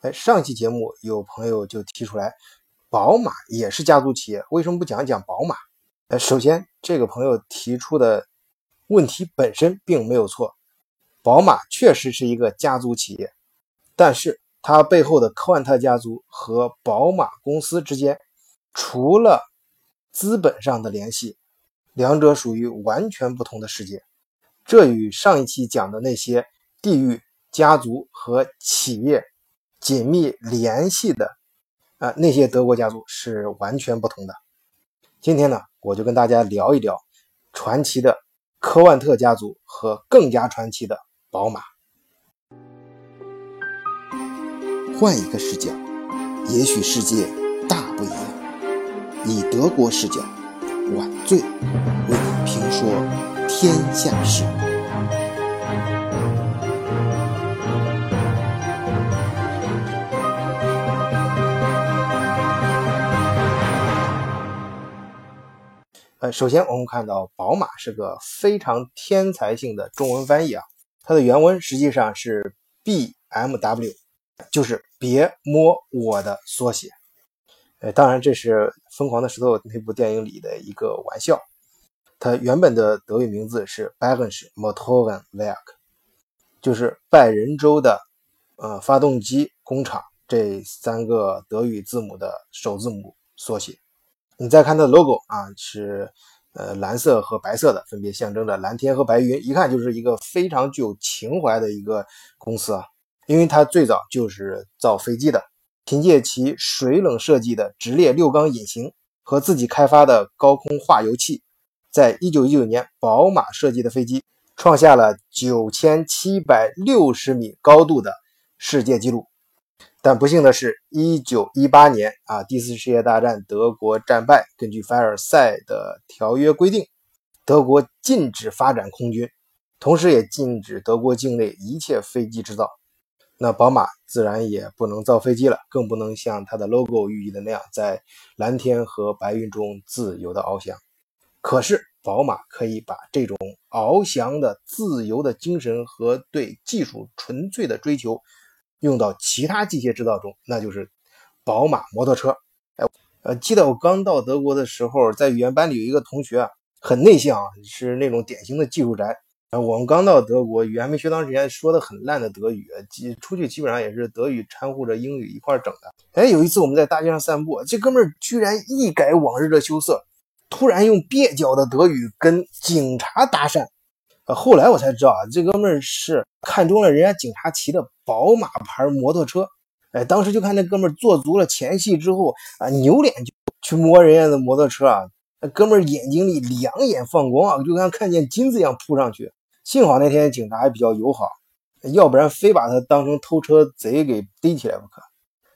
哎，上期节目有朋友就提出来，宝马也是家族企业，为什么不讲讲宝马？呃，首先这个朋友提出的问题本身并没有错，宝马确实是一个家族企业，但是它背后的科万特家族和宝马公司之间，除了资本上的联系，两者属于完全不同的世界。这与上一期讲的那些地域、家族和企业紧密联系的啊那些德国家族是完全不同的。今天呢？我就跟大家聊一聊传奇的科万特家族和更加传奇的宝马。换一个视角，也许世界大不一样。以德国视角，晚醉为你评说天下事。呃，首先我们看到宝马是个非常天才性的中文翻译啊，它的原文实际上是 BMW，就是别摸我的缩写。呃，当然这是《疯狂的石头》那部电影里的一个玩笑。它原本的德语名字是 Bayerisch Motorenwerk，就是拜仁州的呃发动机工厂这三个德语字母的首字母缩写。你再看它的 logo 啊，是呃蓝色和白色的，分别象征着蓝天和白云，一看就是一个非常具有情怀的一个公司啊。因为它最早就是造飞机的，凭借其水冷设计的直列六缸引擎和自己开发的高空化油器，在一九一九年，宝马设计的飞机创下了九千七百六十米高度的世界纪录。但不幸的是，一九一八年啊，第四次世界大战德国战败。根据凡尔赛的条约规定，德国禁止发展空军，同时也禁止德国境内一切飞机制造。那宝马自然也不能造飞机了，更不能像它的 logo 寓意的那样，在蓝天和白云中自由的翱翔。可是，宝马可以把这种翱翔的自由的精神和对技术纯粹的追求。用到其他机械制造中，那就是宝马摩托车。哎，呃，记得我刚到德国的时候，在语言班里有一个同学啊，很内向，是那种典型的技术宅。啊，我们刚到德国，语言没学长时间，说的很烂的德语，基出去基本上也是德语掺和着英语一块整的。哎，有一次我们在大街上散步，这哥们儿居然一改往日的羞涩，突然用蹩脚的德语跟警察搭讪。后来我才知道啊，这哥们儿是看中了人家警察骑的宝马牌摩托车，哎，当时就看那哥们儿做足了前戏之后啊，扭脸就去摸人家的摩托车啊，那哥们儿眼睛里两眼放光啊，就像看见金子一样扑上去。幸好那天警察还比较友好，要不然非把他当成偷车贼给逮起来不可。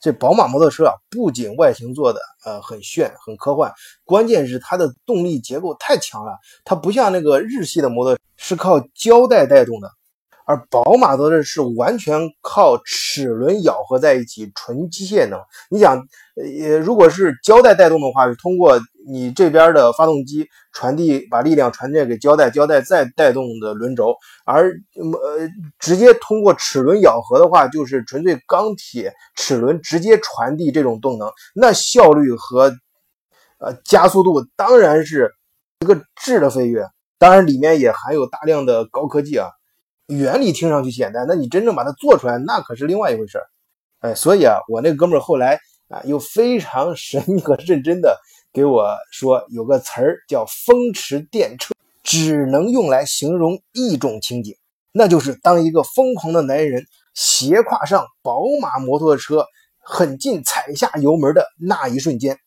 这宝马摩托车啊，不仅外形做的呃很炫很科幻，关键是它的动力结构太强了。它不像那个日系的摩托是靠胶带带动的，而宝马的是完全靠齿轮咬合在一起，纯机械能。你想，呃，如果是胶带带动的话，是通过。你这边的发动机传递把力量传递给胶带，胶带再带动的轮轴，而呃直接通过齿轮咬合的话，就是纯粹钢铁齿轮直接传递这种动能，那效率和呃加速度当然是一个质的飞跃，当然里面也含有大量的高科技啊。原理听上去简单，那你真正把它做出来，那可是另外一回事儿哎，所以啊，我那哥们儿后来啊又非常神秘和认真的。给我说有个词儿叫“风驰电掣”，只能用来形容一种情景，那就是当一个疯狂的男人斜跨上宝马摩托车，狠劲踩下油门的那一瞬间。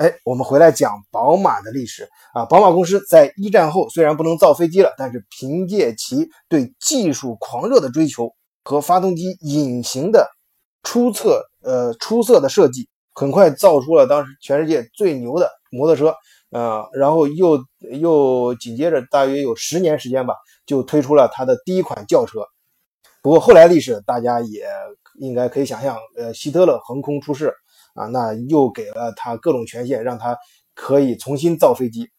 哎，我们回来讲宝马的历史啊。宝马公司在一战后虽然不能造飞机了，但是凭借其对技术狂热的追求和发动机引擎的出色呃出色的设计。很快造出了当时全世界最牛的摩托车，呃，然后又又紧接着大约有十年时间吧，就推出了它的第一款轿车。不过后来历史大家也应该可以想象，呃，希特勒横空出世啊，那又给了他各种权限，让他可以重新造飞机。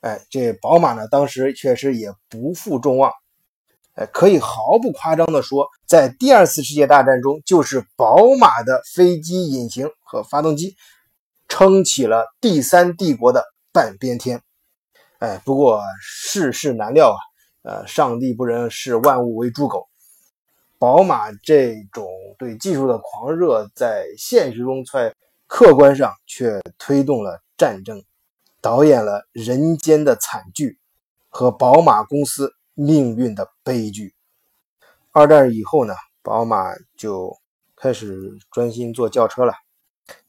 哎，这宝马呢，当时确实也不负众望。哎，可以毫不夸张地说，在第二次世界大战中，就是宝马的飞机引擎和发动机撑起了第三帝国的半边天。哎，不过世事难料啊，呃，上帝不仁，视万物为猪狗。宝马这种对技术的狂热，在现实中在客观上却推动了战争，导演了人间的惨剧和宝马公司命运的悲剧。二战以后呢，宝马就开始专心做轿车了，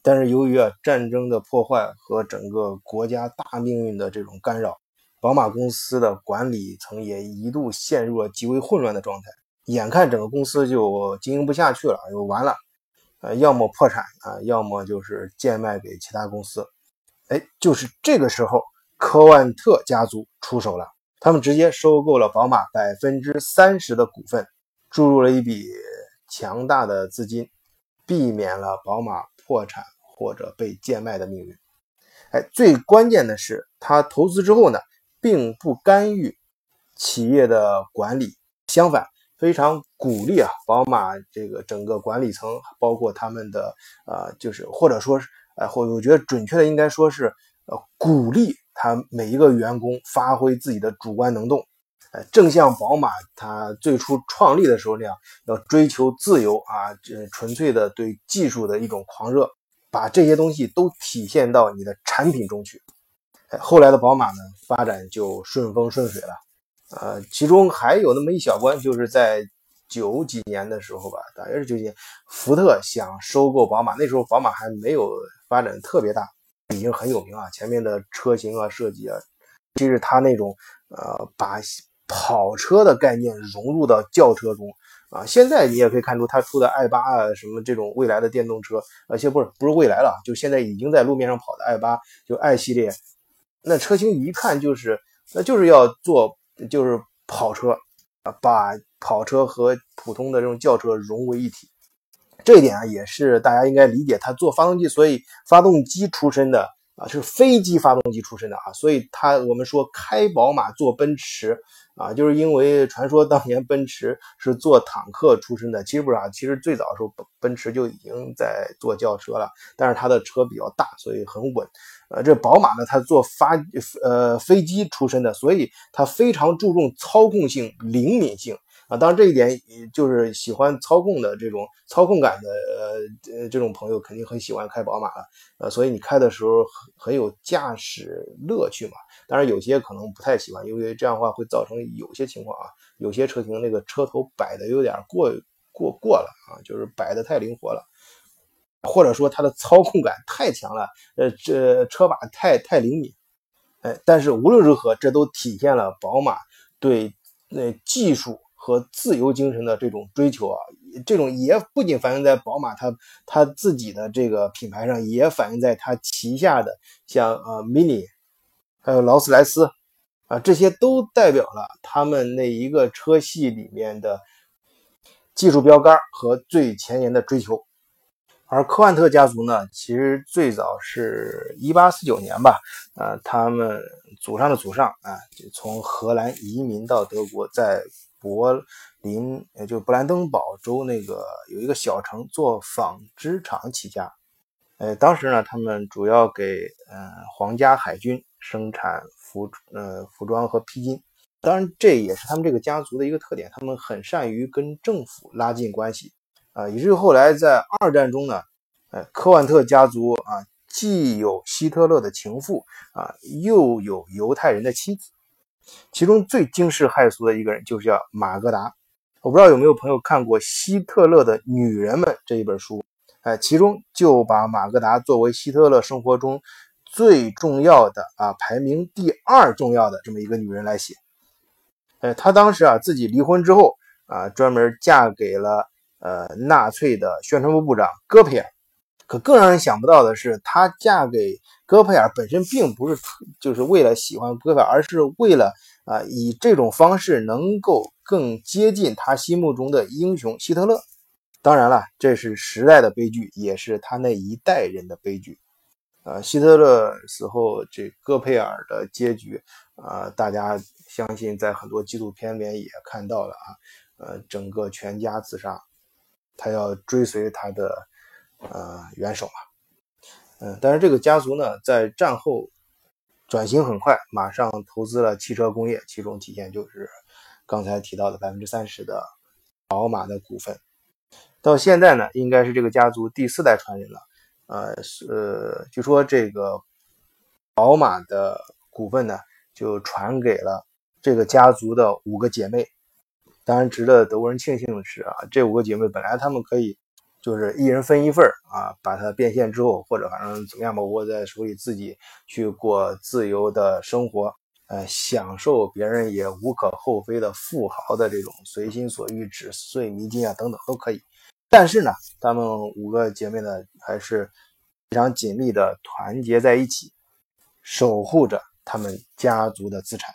但是由于啊战争的破坏和整个国家大命运的这种干扰，宝马公司的管理层也一度陷入了极为混乱的状态。眼看整个公司就经营不下去了，就完了，呃，要么破产啊，要么就是贱卖给其他公司。哎，就是这个时候，科万特家族出手了，他们直接收购了宝马百分之三十的股份，注入了一笔强大的资金，避免了宝马破产或者被贱卖的命运。哎，最关键的是，他投资之后呢，并不干预企业的管理，相反。非常鼓励啊，宝马这个整个管理层，包括他们的呃，就是或者说是呃，或我觉得准确的应该说是呃，鼓励他每一个员工发挥自己的主观能动，呃，正像宝马它最初创立的时候那样，要追求自由啊，这纯粹的对技术的一种狂热，把这些东西都体现到你的产品中去。后来的宝马呢，发展就顺风顺水了。呃，其中还有那么一小关，就是在九几年的时候吧，大约是九几年，福特想收购宝马，那时候宝马还没有发展特别大，已经很有名啊，前面的车型啊、设计啊，就是他那种呃，把跑车的概念融入到轿车中啊。现在你也可以看出他出的 i 八啊，什么这种未来的电动车，而且不是不是未来了，就现在已经在路面上跑的 i 八，就 i 系列，那车型一看就是，那就是要做。就是跑车啊，把跑车和普通的这种轿车融为一体，这一点啊也是大家应该理解。它做发动机，所以发动机出身的是飞机发动机出身的啊，所以他我们说开宝马坐奔驰。啊，就是因为传说当年奔驰是做坦克出身的，其实不是啊，其实最早的时候奔驰就已经在做轿车了，但是它的车比较大，所以很稳。呃，这宝马呢，它做发呃飞机出身的，所以它非常注重操控性、灵敏性。啊，当然这一点，就是喜欢操控的这种操控感的，呃呃，这种朋友肯定很喜欢开宝马了，呃，所以你开的时候很很有驾驶乐趣嘛。当然有些可能不太喜欢，因为这样的话会造成有些情况啊，有些车型那个车头摆的有点过过过了啊，就是摆的太灵活了，或者说它的操控感太强了，呃，这车把太太灵敏，哎，但是无论如何，这都体现了宝马对那技术。和自由精神的这种追求啊，这种也不仅反映在宝马它它自己的这个品牌上，也反映在它旗下的像呃 Mini，还有劳斯莱斯啊，这些都代表了他们那一个车系里面的技术标杆和最前沿的追求。而科万特家族呢，其实最早是一八四九年吧，呃，他们祖上的祖上啊，就从荷兰移民到德国，在柏林，也就布兰登堡州那个有一个小城做纺织厂起家。呃，当时呢，他们主要给呃皇家海军生产服呃服装和披巾。当然，这也是他们这个家族的一个特点，他们很善于跟政府拉近关系啊，以至于后来在二战中呢，呃，科万特家族啊，既有希特勒的情妇啊，又有犹太人的妻子。其中最惊世骇俗的一个人就是叫马格达。我不知道有没有朋友看过《希特勒的女人们》这一本书，哎，其中就把马格达作为希特勒生活中最重要的啊，排名第二重要的这么一个女人来写。哎，她当时啊自己离婚之后啊，专门嫁给了呃纳粹的宣传部部长戈培尔。可更让人想不到的是，她嫁给戈培尔本身并不是就是为了喜欢戈培尔，而是为了啊以这种方式能够更接近他心目中的英雄希特勒。当然了，这是时代的悲剧，也是他那一代人的悲剧。啊，希特勒死后，这戈培尔的结局啊，大家相信在很多纪录片里面也看到了啊，呃，整个全家自杀，他要追随他的呃元首嘛，嗯，但是这个家族呢，在战后转型很快，马上投资了汽车工业，其中体现就是刚才提到的百分之三十的宝马的股份，到现在呢，应该是这个家族第四代传人了，呃，是据说这个宝马的股份呢。就传给了这个家族的五个姐妹。当然，值得德国人庆幸的是啊，这五个姐妹本来她们可以就是一人分一份啊，把它变现之后，或者反正怎么样吧，握在手里自己去过自由的生活，呃，享受别人也无可厚非的富豪的这种随心所欲、纸碎迷金啊等等都可以。但是呢，他们五个姐妹呢，还是非常紧密的团结在一起，守护着。他们家族的资产。